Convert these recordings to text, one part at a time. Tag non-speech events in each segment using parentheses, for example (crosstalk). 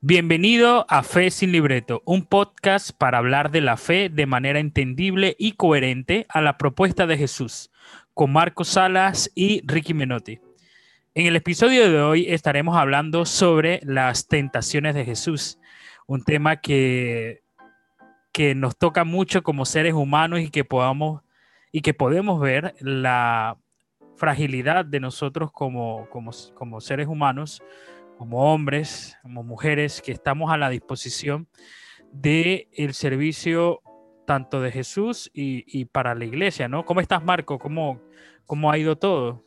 Bienvenido a Fe sin Libreto, un podcast para hablar de la fe de manera entendible y coherente a la propuesta de Jesús, con Marco Salas y Ricky Menotti. En el episodio de hoy estaremos hablando sobre las tentaciones de Jesús, un tema que, que nos toca mucho como seres humanos y que podamos y que podemos ver la fragilidad de nosotros como, como, como seres humanos como hombres, como mujeres, que estamos a la disposición del el servicio tanto de Jesús y, para la iglesia, ¿no? ¿Cómo estás, Marco? ¿Cómo, ¿Cómo ha ido todo?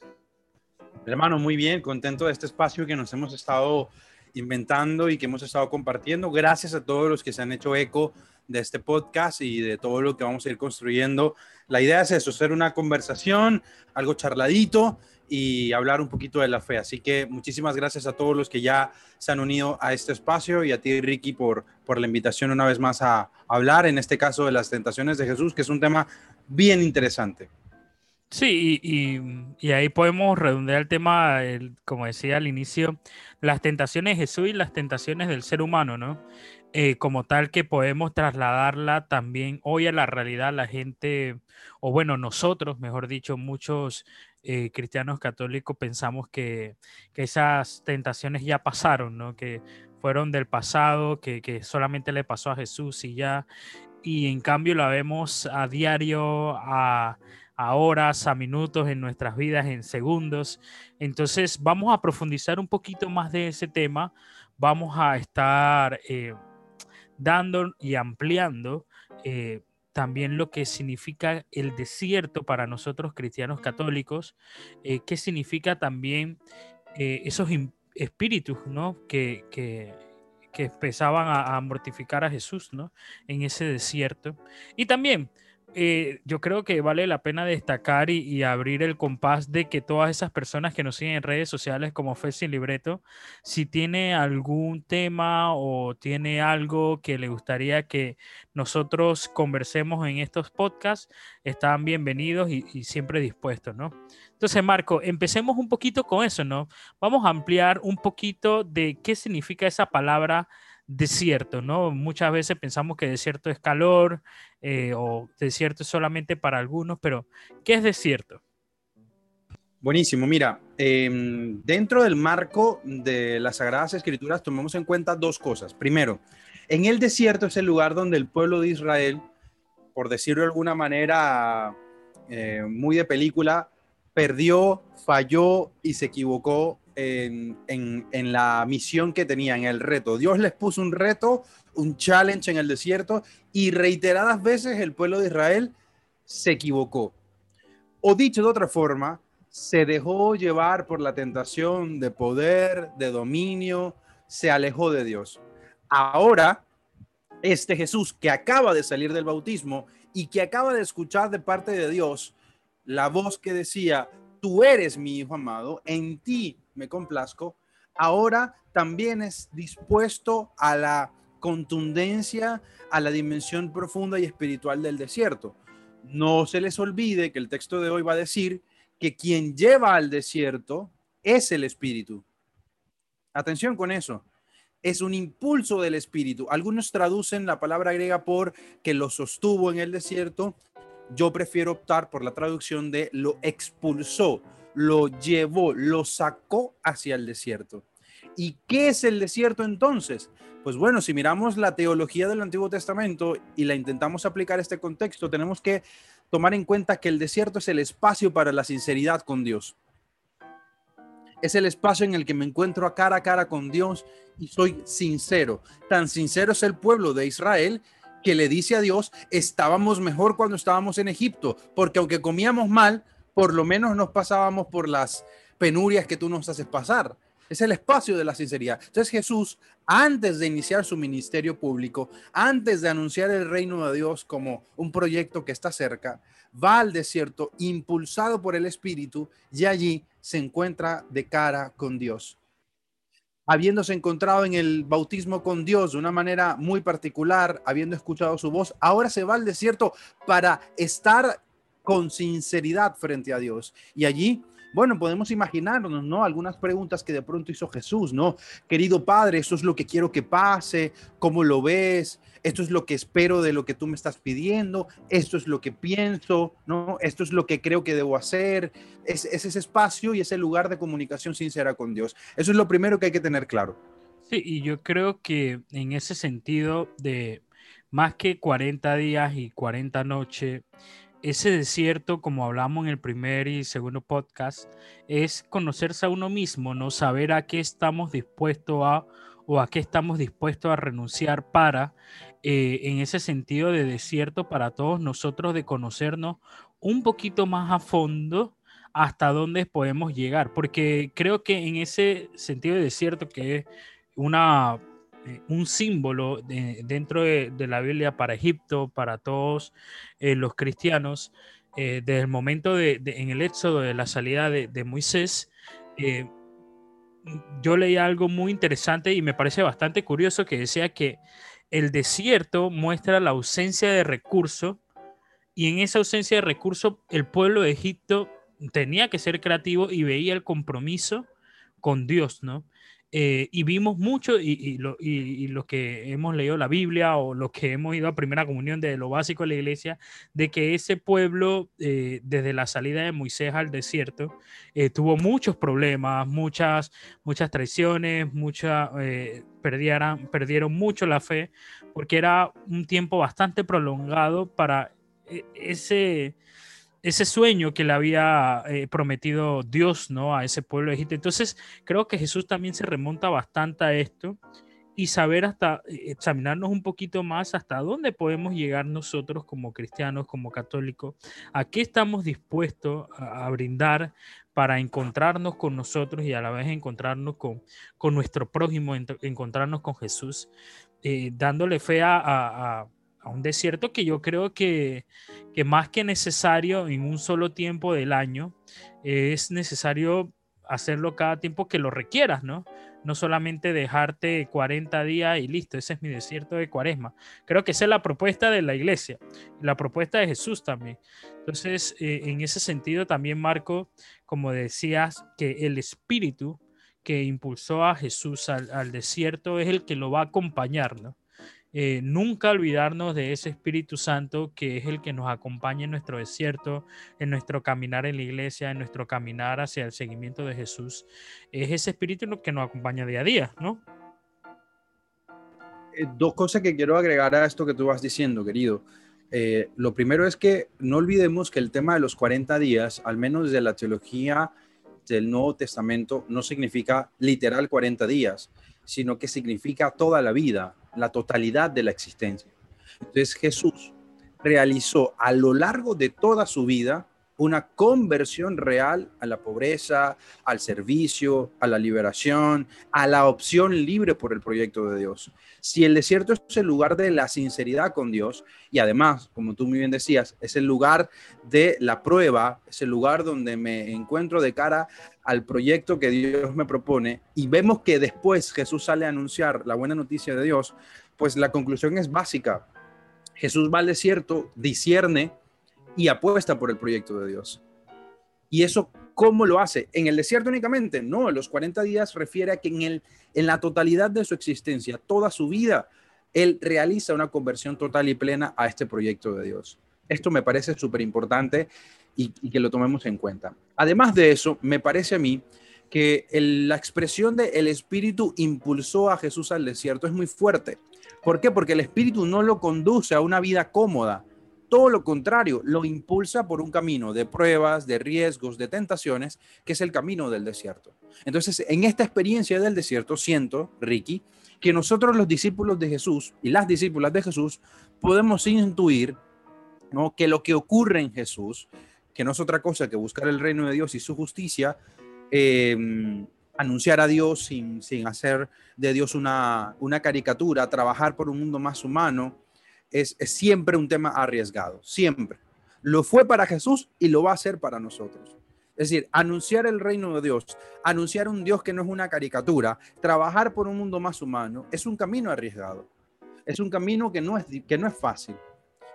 Hermano, muy bien, contento de este espacio que nos hemos estado inventando y que hemos estado compartiendo. Gracias a todos los que se han hecho eco de este podcast y de todo lo que vamos a ir construyendo. La idea es eso, ser una conversación, algo charladito y hablar un poquito de la fe. Así que muchísimas gracias a todos los que ya se han unido a este espacio y a ti, Ricky, por, por la invitación una vez más a hablar, en este caso de las tentaciones de Jesús, que es un tema bien interesante. Sí, y, y, ahí podemos redondear el tema, como decía al inicio, las tentaciones de Jesús y las tentaciones del ser humano, ¿no? Eh, como tal que podemos trasladarla también hoy a la realidad, la gente, o bueno, nosotros, mejor dicho, muchos eh, cristianos católicos pensamos que, esas tentaciones ya pasaron, ¿no? Que fueron del pasado, que, solamente le pasó a Jesús y ya, y en cambio la vemos a diario, a, horas, a minutos en nuestras vidas, en segundos. Entonces vamos a profundizar un poquito más de ese tema, vamos a estar eh, dando y ampliando. Eh, también lo que significa el desierto para nosotros cristianos católicos, eh, qué significa también eh, esos espíritus ¿no? que, que, que empezaban a, a, mortificar a Jesús ¿no? en ese desierto. Y también eh, yo creo que vale la pena destacar y, abrir el compás de que todas esas personas que nos siguen en redes sociales como Fe sin Libreto, si tiene algún tema o tiene algo que le gustaría que nosotros conversemos en estos podcasts, están bienvenidos y, y siempre dispuestos, ¿no? Entonces, Marco, empecemos un poquito con eso, ¿no? Vamos a ampliar un poquito de qué significa esa palabra desierto, ¿no? Muchas veces pensamos que desierto es calor eh, o desierto es solamente para algunos, pero ¿qué es desierto? Buenísimo, mira, em, dentro del marco de las Sagradas Escrituras tomamos en cuenta dos cosas. Primero, en el desierto es el lugar donde el pueblo de Israel, por decirlo de alguna manera eh, muy de película, perdió, falló y se equivocó en, la misión que tenía, en el reto. Dios les puso un reto, un challenge en el desierto y reiteradas veces el pueblo de Israel se equivocó. O dicho de otra forma, se dejó llevar por la tentación de poder, de dominio, se alejó de Dios. Ahora, este Jesús que acaba de salir del bautismo y que acaba de escuchar de parte de Dios la voz que decía, tú eres mi hijo amado, en ti me complazco, ahora también es dispuesto a la contundencia, a la dimensión profunda y espiritual del desierto. No se les olvide que el texto de hoy va a decir que quien lleva al desierto es el espíritu. Atención con eso. Es un impulso del espíritu. Algunos traducen la palabra griega por que lo sostuvo en el desierto. Yo prefiero optar por la traducción de lo expulsó lo llevó, lo sacó hacia el desierto. ¿Y qué es el desierto entonces? Pues bueno, si miramos la teología del Antiguo Testamento y la intentamos aplicar a este contexto, tenemos que tomar en cuenta que el desierto es el espacio para la sinceridad con Dios. Es el espacio en el que me encuentro a cara a cara con Dios y soy sincero. Tan sincero es el pueblo de Israel que le dice a Dios, estábamos mejor cuando estábamos en Egipto, porque aunque comíamos mal, por lo menos nos pasábamos por las penurias que tú nos haces pasar. Es el espacio de la sinceridad. Entonces Jesús, antes de iniciar su ministerio público, antes de anunciar el reino de Dios como un proyecto que está cerca, va al desierto impulsado por el Espíritu y allí se encuentra de cara con Dios. Habiéndose encontrado en el bautismo con Dios de una manera muy particular, habiendo escuchado su voz, ahora se va al desierto para estar con sinceridad frente a Dios. Y allí Bueno, podemos imaginarnos, ¿no? Algunas preguntas que de pronto hizo Jesús, ¿no? Querido Padre, esto es lo que quiero que pase, ¿cómo lo ves? Esto es lo que espero de lo que tú me estás pidiendo, esto es lo que pienso, ¿no? Esto es lo que creo que debo hacer. Es, es ese espacio y ese lugar de comunicación sincera con Dios. Eso es lo primero que hay que tener claro. Sí, y yo creo que en ese sentido de más que 40 días y 40 noches, ese desierto, como hablamos en el primer y segundo podcast, es conocerse a uno mismo, no saber a qué estamos dispuestos a o a qué estamos dispuestos a renunciar para, eh, en ese sentido de desierto para todos nosotros, de conocernos un poquito más a fondo hasta dónde podemos llegar, porque creo que en ese sentido de desierto que es una un símbolo dentro de, la Biblia para Egipto, para todos eh, los cristianos, eh, desde el momento de, en el éxodo de la salida de, Moisés, yo leí algo muy interesante y me parece bastante curioso que decía que el desierto muestra la ausencia de recursos y en esa ausencia de recursos el pueblo de Egipto tenía que ser creativo y veía el compromiso con Dios, ¿no? Eh, y vimos mucho, y, lo, los que hemos leído la Biblia o los que hemos ido a primera comunión de lo básico de la iglesia, de que ese pueblo, eh, desde la salida de Moisés al desierto, eh, tuvo muchos problemas, muchas, muchas traiciones, perdieron, perdieron mucho la fe, porque era un tiempo bastante prolongado para ese ese sueño que le había eh, prometido Dios ¿no? a ese pueblo de Egipto. Entonces, creo que Jesús también se remonta bastante a esto y saber hasta eh, examinarnos un poquito más hasta dónde podemos llegar nosotros como cristianos, como católicos, a qué estamos dispuestos a, brindar para encontrarnos con nosotros y a la vez encontrarnos con, con nuestro prójimo, encontrarnos con Jesús, eh, dándole fe a a un desierto que yo creo que, que más que necesario en un solo tiempo del año, es necesario hacerlo cada tiempo que lo requieras, ¿no? No solamente dejarte 40 días y listo, ese es mi desierto de cuaresma. Creo que esa es la propuesta de la iglesia, la propuesta de Jesús también. Entonces, eh, en ese sentido también, Marco, como decías, que el espíritu que impulsó a Jesús al, al desierto es el que lo va a acompañar, ¿no? Eh, nunca olvidarnos de ese Espíritu Santo que es el que nos acompaña en nuestro desierto, en nuestro caminar en la iglesia, en nuestro caminar hacia el seguimiento de Jesús. Es ese Espíritu que nos acompaña día a día, ¿no? Eh, dos cosas que quiero agregar a esto que tú vas diciendo, querido. Eh, lo primero es que no olvidemos que el tema de los 40 días, al menos desde la teología del Nuevo Testamento, no significa literal 40 días, sino que significa toda la vida la totalidad de la existencia. Entonces Jesús realizó a lo largo de toda su vida una conversión real a la pobreza, al servicio, a la liberación, a la opción libre por el proyecto de Dios. Si el desierto es el lugar de la sinceridad con Dios y además, como tú muy bien decías, es el lugar de la prueba, es el lugar donde me encuentro de cara al proyecto que Dios me propone y vemos que después Jesús sale a anunciar la buena noticia de Dios, pues la conclusión es básica. Jesús va al desierto, discierne, y apuesta por el proyecto de Dios. ¿Y eso cómo lo hace? ¿En el desierto únicamente? No, los 40 días refiere a que en, el, en la totalidad de su existencia, toda su vida, él realiza una conversión total y plena a este proyecto de Dios. Esto me parece súper importante y, que lo tomemos en cuenta. Además de eso, me parece a mí que la expresión de el Espíritu impulsó a Jesús al desierto es muy fuerte. ¿Por qué? Porque el Espíritu no lo conduce a una vida cómoda, todo lo contrario, lo impulsa por un camino de pruebas, de riesgos, de tentaciones, que es el camino del desierto. Entonces, en esta experiencia del desierto, siento, Ricky, que nosotros los discípulos de Jesús y las discípulas de Jesús podemos intuir ¿no? que lo que ocurre en Jesús, que no es otra cosa que buscar el reino de Dios y su justicia, em, anunciar a Dios sin, sin, hacer de Dios una, una caricatura, trabajar por un mundo más humano, es, siempre un tema arriesgado, siempre. Lo fue para Jesús y lo va a ser para nosotros. Es decir, anunciar el reino de Dios, anunciar un Dios que no es una caricatura, trabajar por un mundo más humano, es un camino arriesgado. Es un camino que no es, que no es fácil,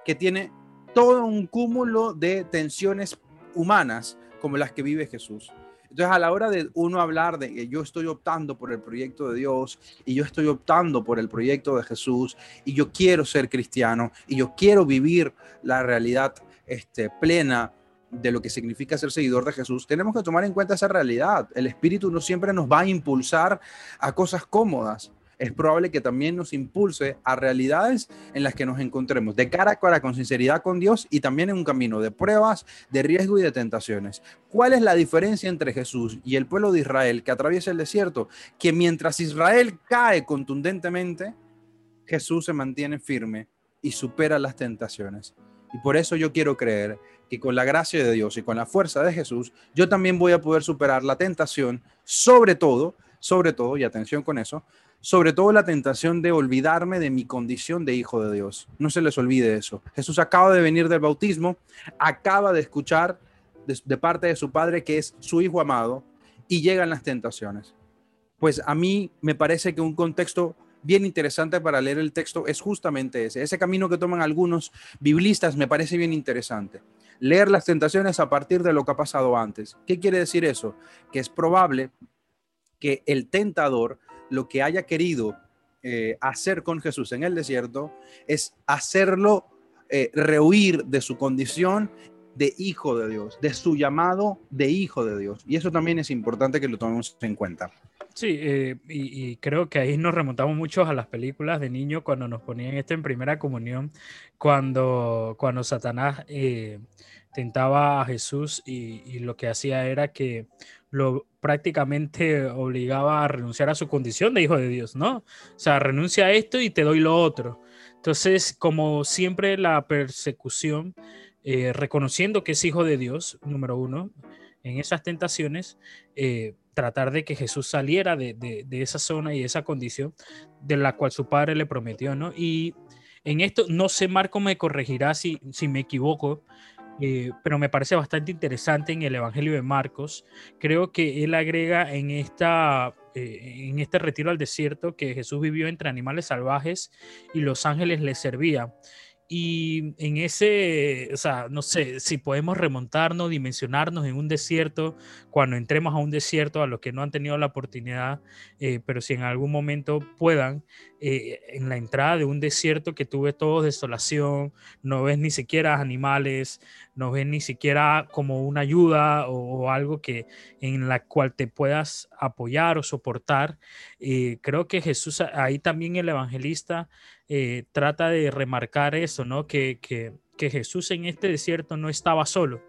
que tiene todo un cúmulo de tensiones humanas como las que vive Jesús. Entonces, a la hora de uno hablar de que yo estoy optando por el proyecto de Dios y yo estoy optando por el proyecto de Jesús y yo quiero ser cristiano y yo quiero vivir la realidad este, plena de lo que significa ser seguidor de Jesús, tenemos que tomar en cuenta esa realidad. El Espíritu no siempre nos va a impulsar a cosas cómodas es probable que también nos impulse a realidades en las que nos encontremos de cara a cara con sinceridad con Dios y también en un camino de pruebas, de riesgo y de tentaciones. ¿Cuál es la diferencia entre Jesús y el pueblo de Israel que atraviesa el desierto? Que mientras Israel cae contundentemente, Jesús se mantiene firme y supera las tentaciones. Y por eso yo quiero creer que con la gracia de Dios y con la fuerza de Jesús, yo también voy a poder superar la tentación, sobre todo, sobre todo, y atención con eso, sobre todo la tentación de olvidarme de mi condición de hijo de Dios. No se les olvide eso. Jesús acaba de venir del bautismo, acaba de escuchar de, parte de su Padre que es su Hijo amado y llegan las tentaciones. Pues a mí me parece que un contexto bien interesante para leer el texto es justamente ese. Ese camino que toman algunos biblistas me parece bien interesante. Leer las tentaciones a partir de lo que ha pasado antes. ¿Qué quiere decir eso? Que es probable que el tentador lo que haya querido eh, hacer con Jesús en el desierto es hacerlo eh, rehuir de su condición de hijo de Dios, de su llamado de hijo de Dios. Y eso también es importante que lo tomemos en cuenta. Sí, eh, y, creo que ahí nos remontamos mucho a las películas de niño cuando nos ponían esto en primera comunión, cuando, cuando Satanás tentaba a Jesús y, lo que hacía era que lo prácticamente obligaba a renunciar a su condición de hijo de Dios, ¿no? O sea, renuncia a esto y te doy lo otro. Entonces, como siempre la persecución, eh, reconociendo que es hijo de Dios, número uno, en esas tentaciones, eh, tratar de que Jesús saliera de, de, esa zona y esa condición de la cual su padre le prometió, ¿no? Y en esto, no sé, Marco me corregirá si, si me equivoco, eh, pero me parece bastante interesante en el Evangelio de Marcos. Creo que él agrega en, esta, eh, en este retiro al desierto que Jesús vivió entre animales salvajes y los ángeles le servían. Y en ese, o sea, no sé si podemos remontarnos, dimensionarnos en un desierto, cuando entremos a un desierto, a los que no han tenido la oportunidad, eh, pero si en algún momento puedan, eh, en la entrada de un desierto que tuve todo desolación, no ves ni siquiera animales, no ves ni siquiera como una ayuda o, algo que en la cual te puedas apoyar o soportar. Eh, creo que Jesús, ahí también el evangelista eh, trata de remarcar eso, ¿no? Que, que, que, Jesús en este desierto no estaba solo,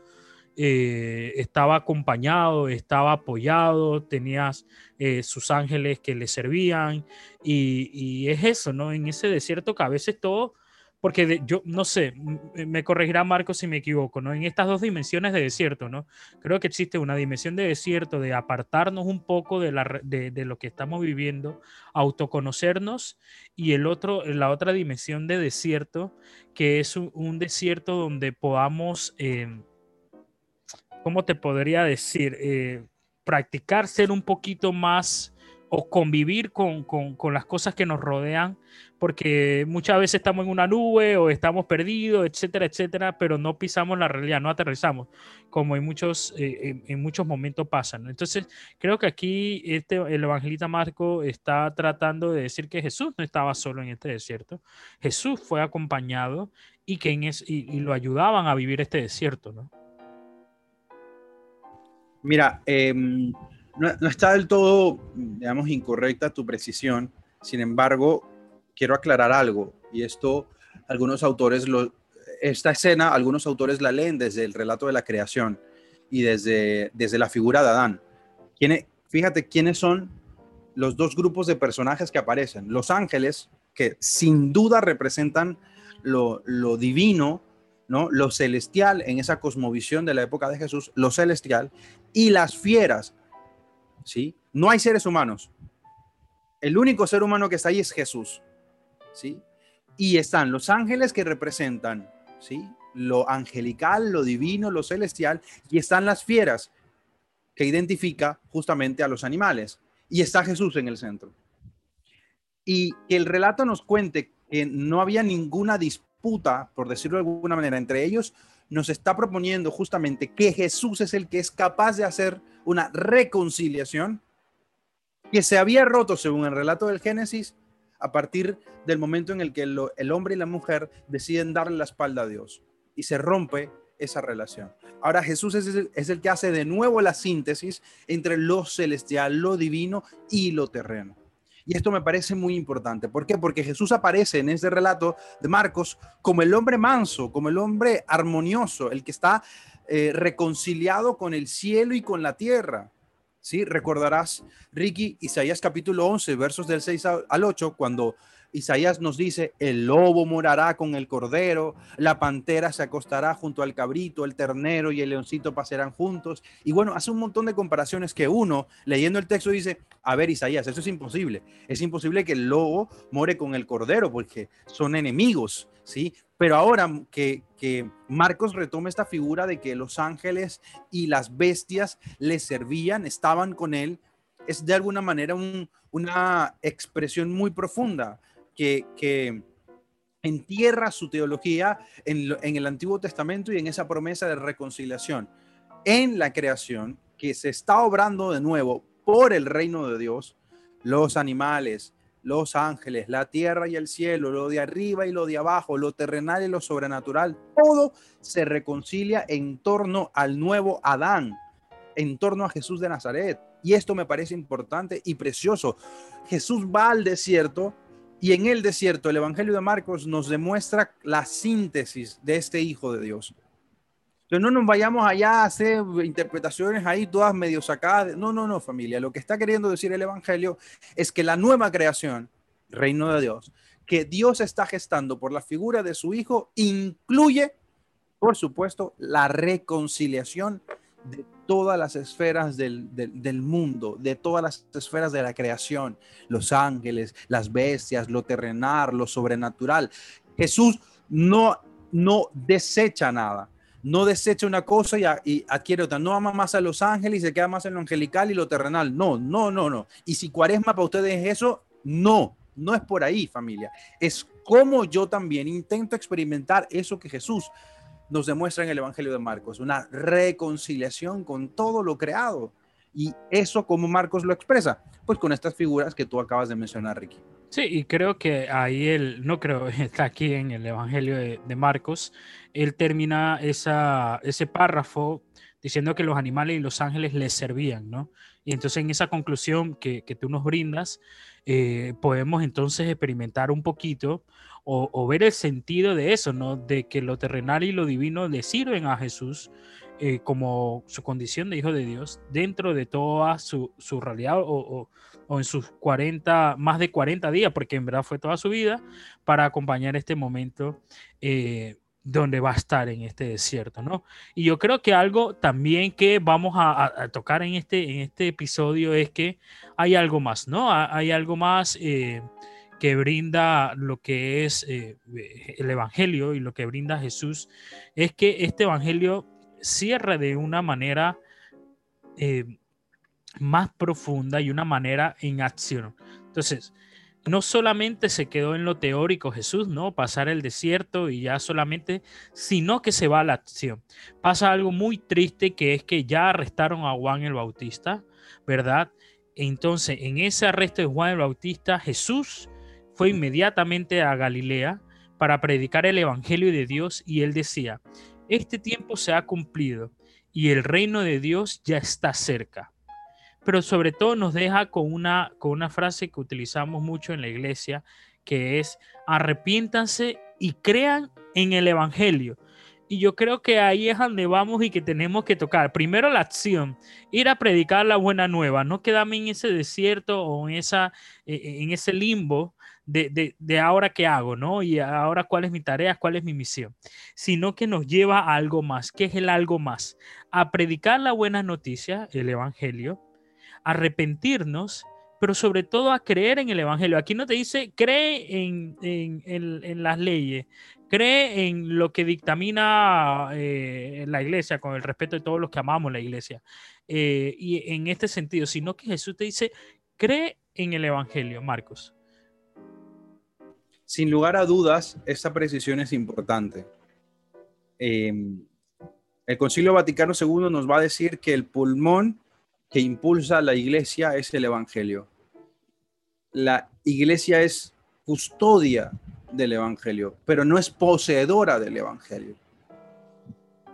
eh, estaba acompañado, estaba apoyado, tenías eh, sus ángeles que le servían y, y, es eso, ¿no? En ese desierto que a veces todo porque yo no sé, me corregirá Marco si me equivoco, ¿no? En estas dos dimensiones de desierto, ¿no? Creo que existe una dimensión de desierto, de apartarnos un poco de, lo que estamos viviendo, autoconocernos, y el otro, la otra dimensión de desierto, que es un, desierto donde podamos, eh, ¿cómo te podría decir? Eh, practicar ser un poquito más o convivir con, con, con, las cosas que nos rodean, porque muchas veces estamos en una nube o estamos perdidos, etcétera, etcétera, pero no pisamos la realidad, no aterrizamos, como en muchos, eh, en, muchos momentos pasan. Entonces, creo que aquí este, el evangelista Marco está tratando de decir que Jesús no estaba solo en este desierto, Jesús fue acompañado y que es, y, lo ayudaban a vivir este desierto, ¿no? Mira, eh, no, está del todo, digamos, incorrecta tu precisión. Sin embargo, quiero aclarar algo. Y esto, algunos autores, esta escena, algunos autores la leen desde el relato de la creación y desde, desde la figura de Adán. ¿Quién, fíjate quiénes son los dos grupos de personajes que aparecen. Los ángeles, que sin duda representan lo, lo divino, ¿no? lo celestial en esa cosmovisión de la época de Jesús, lo celestial, y las fieras, ¿sí? No hay seres humanos. El único ser humano que está ahí es Jesús, ¿sí? Y están los ángeles que representan, ¿sí? Lo angelical, lo divino, lo celestial, y están las fieras que identifica justamente a los animales. Y está Jesús en el centro. Y que el relato nos cuente que no había ninguna disputa disputa, por decirlo de alguna manera, entre ellos, nos está proponiendo justamente que Jesús es el que es capaz de hacer una reconciliación que se había roto, según el relato del Génesis, a partir del momento en el que el, hombre y la mujer deciden darle la espalda a Dios y se rompe esa relación. Ahora Jesús es el, es el que hace de nuevo la síntesis entre lo celestial, lo divino y lo terreno. Y esto me parece muy importante. ¿Por qué? Porque Jesús aparece en este relato de Marcos como el hombre manso, como el hombre armonioso, el que está eh, reconciliado con el cielo y con la tierra. ¿Sí? Recordarás, Ricky, Isaías capítulo 11, versos del 6 al 8, cuando Isaías nos dice, el lobo morará con el cordero, la pantera se acostará junto al cabrito, el ternero y el leoncito pasarán juntos. Y bueno, hace un montón de comparaciones que uno, leyendo el texto, dice, a ver, Isaías, eso es imposible. Es imposible que el lobo more con el cordero porque son enemigos, ¿sí? Pero ahora que, Marcos retoma esta figura de que los ángeles y las bestias le servían, estaban con él, es de alguna manera una expresión muy profunda que, entierra su teología en, en, el Antiguo Testamento y en esa promesa de reconciliación en la creación que se está obrando de nuevo por el reino de Dios, los animales, los ángeles, la tierra y el cielo, lo de arriba y lo de abajo, lo terrenal y lo sobrenatural, todo se reconcilia en torno al nuevo Adán, en torno a Jesús de Nazaret. Y esto me parece importante y precioso. Jesús va al desierto y en el desierto, el Evangelio de Marcos nos demuestra la síntesis de este Hijo de Dios. Entonces no nos vayamos allá a hacer interpretaciones ahí todas medio sacadas. No, no, no, familia. Lo que está queriendo decir el Evangelio es que la nueva creación, reino de Dios, que Dios está gestando por la figura de su Hijo, incluye, por supuesto, la reconciliación de todas las esferas del, mundo, de todas las esferas de la creación, los ángeles, las bestias, lo terrenal, lo sobrenatural. Jesús no, no desecha nada, no desecha una cosa y, adquiere otra, no ama más a los ángeles y se queda más en lo angelical y lo terrenal. No, no, no, no. Y si cuaresma para ustedes es eso, no, no es por ahí, familia. Es como yo también intento experimentar eso que Jesús nos demuestra en el Evangelio de Marcos, una reconciliación con todo lo creado. Y eso, como Marcos lo expresa? Pues con estas figuras que tú acabas de mencionar, Ricky. Sí, y creo que ahí él, no creo, (laughs) está aquí en el Evangelio de, Marcos, él termina esa, ese párrafo diciendo que los animales y los ángeles les servían, ¿no? Y entonces en esa conclusión que, que tú nos brindas, eh, podemos entonces experimentar un poquito o, ver el sentido de eso, ¿no? De que lo terrenal y lo divino le sirven a Jesús eh, como su condición de hijo de Dios dentro de toda su, su realidad o, o, en sus 40, más de 40 días, porque en verdad fue toda su vida, para acompañar este momento eh, donde va a estar en este desierto, ¿no? Y yo creo que algo también que vamos a, tocar en este, en este episodio es que hay algo más, ¿no? Hay algo más... Eh, que brinda lo que es eh, el Evangelio y lo que brinda Jesús, es que este Evangelio cierra de una manera eh, más profunda y una manera en acción. Entonces, no solamente se quedó en lo teórico Jesús, ¿no? Pasar el desierto y ya solamente, sino que se va a la acción. Pasa algo muy triste que es que ya arrestaron a Juan el Bautista, ¿verdad? Entonces, en ese arresto de Juan el Bautista, Jesús fue inmediatamente a Galilea para predicar el Evangelio de Dios y él decía, este tiempo se ha cumplido y el reino de Dios ya está cerca. Pero sobre todo nos deja con una, con una frase que utilizamos mucho en la iglesia, que es arrepiéntanse y crean en el Evangelio. Y yo creo que ahí es donde vamos y que tenemos que tocar. Primero la acción, ir a predicar la buena nueva, no quedarme en ese desierto o en, esa, eh, en ese limbo de, ahora qué hago, ¿no? Y ahora cuál es mi tarea, cuál es mi misión, sino que nos lleva a algo más. ¿Qué es el algo más? A predicar la buena noticia, el Evangelio, arrepentirnos, pero sobre todo a creer en el Evangelio. Aquí no te dice cree en, las leyes, cree en lo que dictamina eh, la iglesia, con el respeto de todos los que amamos la iglesia. Eh, y en este sentido, sino que Jesús te dice, cree en el Evangelio, Marcos. Sin lugar a dudas, esta precisión es importante. Em, el Concilio Vaticano II nos va a decir que el pulmón que impulsa a la iglesia es el Evangelio. La iglesia es custodia del Evangelio, pero no es poseedora del Evangelio.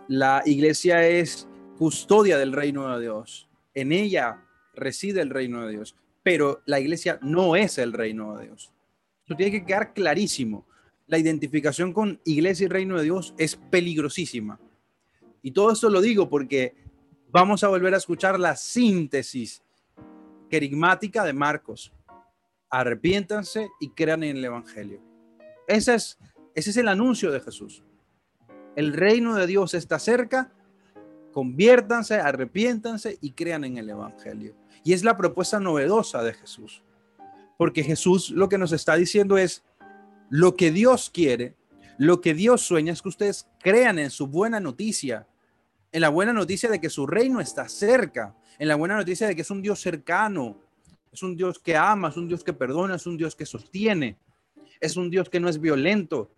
La iglesia es custodia del reino de Dios. En ella reside el reino de Dios, pero la iglesia no es el reino de Dios. Eso tiene que quedar clarísimo. La identificación con iglesia y reino de Dios es peligrosísima. Y todo esto lo digo porque vamos a volver a escuchar la síntesis querigmática de Marcos. Arrepiéntanse y crean en el Evangelio. Ese es, ese es el anuncio de Jesús. El reino de Dios está cerca. Conviértanse, arrepiéntanse y crean en el Evangelio. Y es la propuesta novedosa de Jesús. Porque Jesús lo que nos está diciendo es, lo que Dios quiere, lo que Dios sueña es que ustedes crean en su buena noticia, en la buena noticia de que su reino está cerca, en la buena noticia de que es un Dios cercano, es un Dios que ama, es un Dios que perdona, es un Dios que sostiene, es un Dios que no es violento,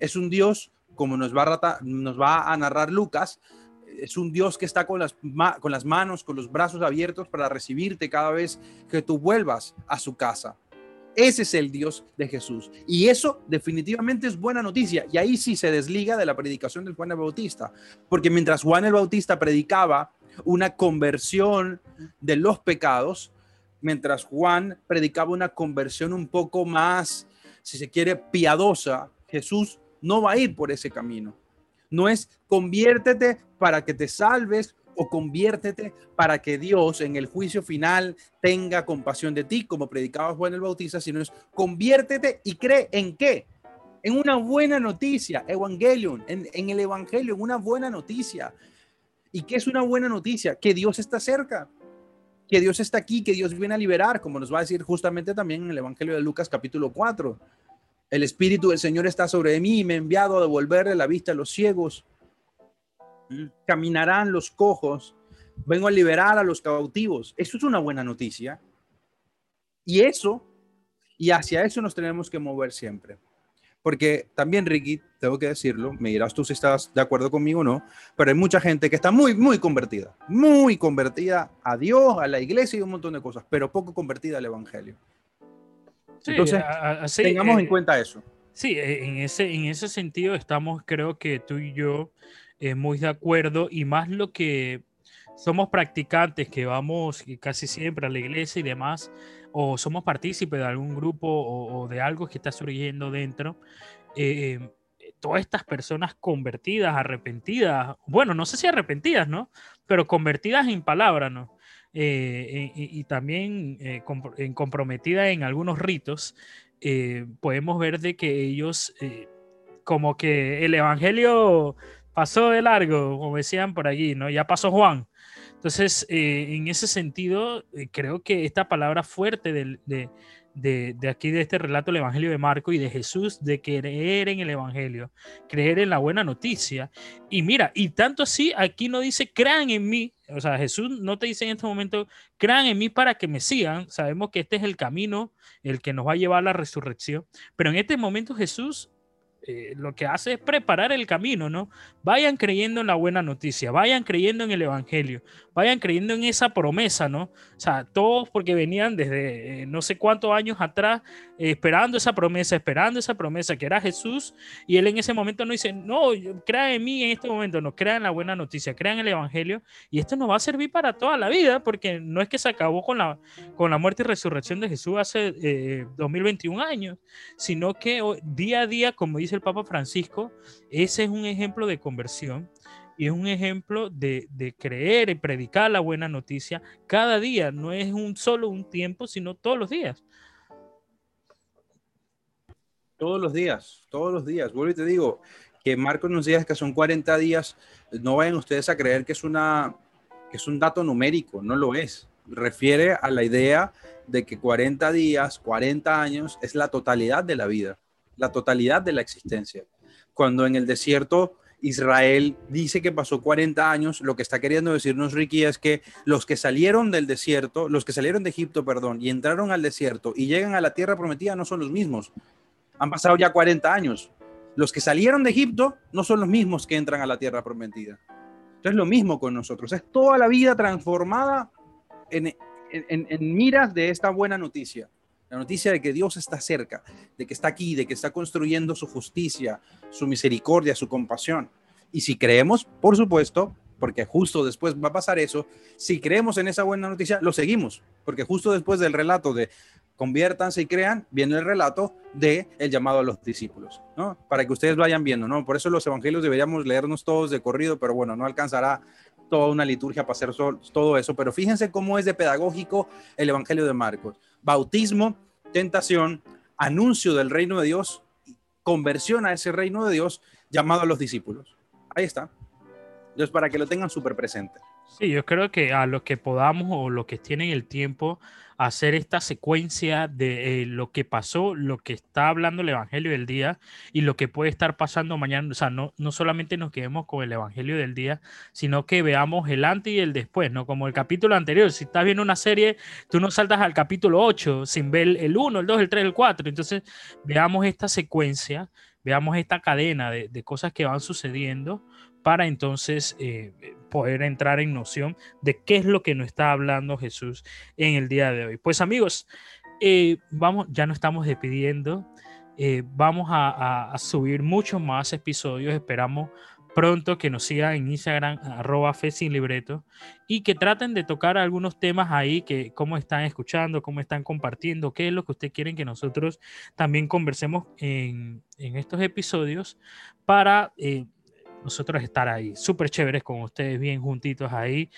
es un Dios, como nos va a, narrar Lucas, es un Dios que está con las, con las manos, con los brazos abiertos para recibirte cada vez que tú vuelvas a su casa. Ese es el Dios de Jesús. Y eso definitivamente es buena noticia. Y ahí sí se desliga de la predicación del Juan el Bautista. Porque mientras Juan el Bautista predicaba una conversión de los pecados, mientras Juan predicaba una conversión un poco más, si se quiere, piadosa, Jesús no va a ir por ese camino. No es conviértete para que te salves o conviértete para que Dios en el juicio final tenga compasión de ti, como predicaba Juan el Bautista, sino es conviértete y cree en qué? En una buena noticia, Evangelion, en, el Evangelio, en una buena noticia. ¿Y qué es una buena noticia? Que Dios está cerca, que Dios está aquí, que Dios viene a liberar, como nos va a decir justamente también en el Evangelio de Lucas capítulo 4. El Espíritu del Señor está sobre mí y me ha enviado a devolverle la vista a los ciegos. Caminarán los cojos. Vengo a liberar a los cautivos. Eso es una buena noticia. Y eso, y hacia eso nos tenemos que mover siempre. Porque también, Ricky, tengo que decirlo, me dirás tú si estás de acuerdo conmigo o no, pero hay mucha gente que está muy, muy convertida, muy convertida a Dios, a la iglesia y un montón de cosas, pero poco convertida al Evangelio. Entonces, tengamos en eh, cuenta eso. Sí, en ese, en ese sentido estamos, creo que tú y yo, eh, muy de acuerdo y más lo que somos practicantes que vamos casi siempre a la iglesia y demás, o somos partícipes de algún grupo o, de algo que está surgiendo dentro, eh, todas estas personas convertidas, arrepentidas, bueno, no sé si arrepentidas, ¿no? Pero convertidas en palabra, ¿no? Eh, y, también eh, en comprometida en algunos ritos, eh, podemos ver de que ellos, como que el Evangelio pasó de largo, como decían por allí, ¿no? Ya pasó Juan. Entonces, en ese sentido, creo que esta palabra fuerte de, de, aquí, de este relato del Evangelio de Marco y de Jesús, de creer en el Evangelio, creer en la buena noticia. Y mira, y tanto así, aquí no dice, crean en mí. O sea, Jesús no te dice en este momento, crean en mí para que me sigan. Sabemos que este es el camino, el que nos va a llevar a la resurrección. Pero en este momento Jesús eh, lo que hace es preparar el camino, ¿no? Vayan creyendo en la buena noticia, vayan creyendo en el Evangelio, vayan creyendo en esa promesa, ¿no? O sea, todos porque venían desde eh, no sé cuántos años atrás eh, esperando esa promesa, esperando esa promesa que era Jesús, y él en ese momento no dice, no, crea en mí en este momento, no, crean la buena noticia, crean el Evangelio, y esto nos va a servir para toda la vida, porque no es que se acabó con la, con la muerte y resurrección de Jesús hace 2021 años, sino que día a día, como dice Papa Francisco, ese es un ejemplo de conversión y es un ejemplo de, creer y predicar la buena noticia cada día. No es un solo un tiempo, sino todos los días. Todos los días, todos los días. Vuelvo y te digo que Marcos nos dice que son 40 días. No vayan ustedes a creer que es, una, que es un dato numérico, no lo es. Refiere a la idea de que 40 días, 40 años es la totalidad de la vida la totalidad de la existencia. Cuando en el desierto Israel dice que pasó 40 años, lo que está queriendo decirnos Ricky es que los que salieron del desierto, los que salieron de Egipto, perdón, y entraron al desierto y llegan a la tierra prometida no son los mismos. Han pasado ya 40 años. Los que salieron de Egipto no son los mismos que entran a la tierra prometida. Entonces, lo mismo con nosotros. Es toda la vida transformada en, en, miras de esta buena noticia. La noticia de que Dios está cerca, de que está aquí, de que está construyendo su justicia, su misericordia, su compasión. Y si creemos, por supuesto, porque justo después va a pasar eso, si creemos en esa buena noticia, lo seguimos, porque justo después del relato de conviértanse y crean, viene el relato de el llamado a los discípulos, ¿no? Para que ustedes vayan viendo, ¿no? Por eso los evangelios deberíamos leernos todos de corrido, pero bueno, no alcanzará toda una liturgia para hacer todo eso, pero fíjense cómo es de pedagógico el evangelio de Marcos. Bautismo, tentación, anuncio del reino de Dios, conversión a ese reino de Dios, llamado a los discípulos. Ahí está. Entonces, para que lo tengan súper presente. Sí, yo creo que a los que podamos o los que tienen el tiempo hacer esta secuencia de eh, lo que pasó, lo que está hablando el Evangelio del día y lo que puede estar pasando mañana. O sea, no, no solamente nos quedemos con el Evangelio del día, sino que veamos el antes y el después, ¿no? Como el capítulo anterior. Si estás viendo una serie, tú no saltas al capítulo 8 sin ver el 1, el 2, el 3, el 4. Entonces, veamos esta secuencia, veamos esta cadena de, cosas que van sucediendo para entonces eh, poder entrar en noción de qué es lo que nos está hablando Jesús en el día de hoy. Pues amigos, eh, vamos, ya nos estamos despidiendo. Eh, vamos a, subir muchos más episodios. Esperamos pronto que nos sigan en Instagram, arroba fe sin libreto, y que traten de tocar algunos temas ahí, que cómo están escuchando, cómo están compartiendo, qué es lo que ustedes quieren que nosotros también conversemos en, estos episodios para nosotros estar ahí, súper chéveres con ustedes, bien juntitos ahí,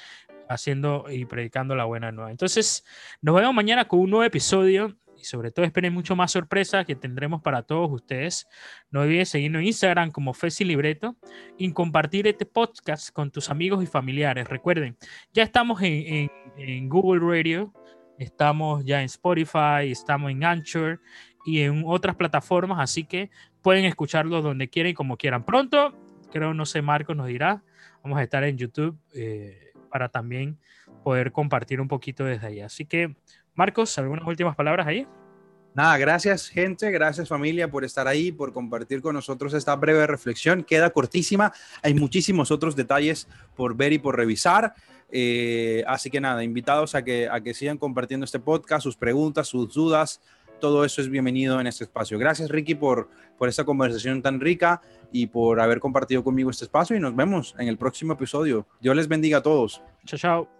haciendo y predicando la buena nueva. Entonces, nos vemos mañana con un nuevo episodio y sobre todo esperen mucho más sorpresas que tendremos para todos ustedes. No olvides seguirnos en Instagram como Fesi Libreto y compartir este podcast con tus amigos y familiares. Recuerden, ya estamos en, Google Radio, estamos ya en Spotify, estamos en Anchor y en otras plataformas, así que pueden escucharlo donde quieran y como quieran. Pronto creo, no sé, Marcos nos dirá. Vamos a estar en YouTube eh, para también poder compartir un poquito desde ahí. Así que, Marcos, ¿algunas últimas palabras ahí? Nada, gracias gente, gracias familia por estar ahí, por compartir con nosotros esta breve reflexión. Queda cortísima, hay muchísimos otros detalles por ver y por revisar. Eh, así que nada, invitados a que, a que sigan compartiendo este podcast, sus preguntas, sus dudas, todo eso es bienvenido en este espacio. Gracias Ricky por, por esta conversación tan rica y por haber compartido conmigo este espacio y nos vemos en el próximo episodio. Dios les bendiga a todos. Chao, chao.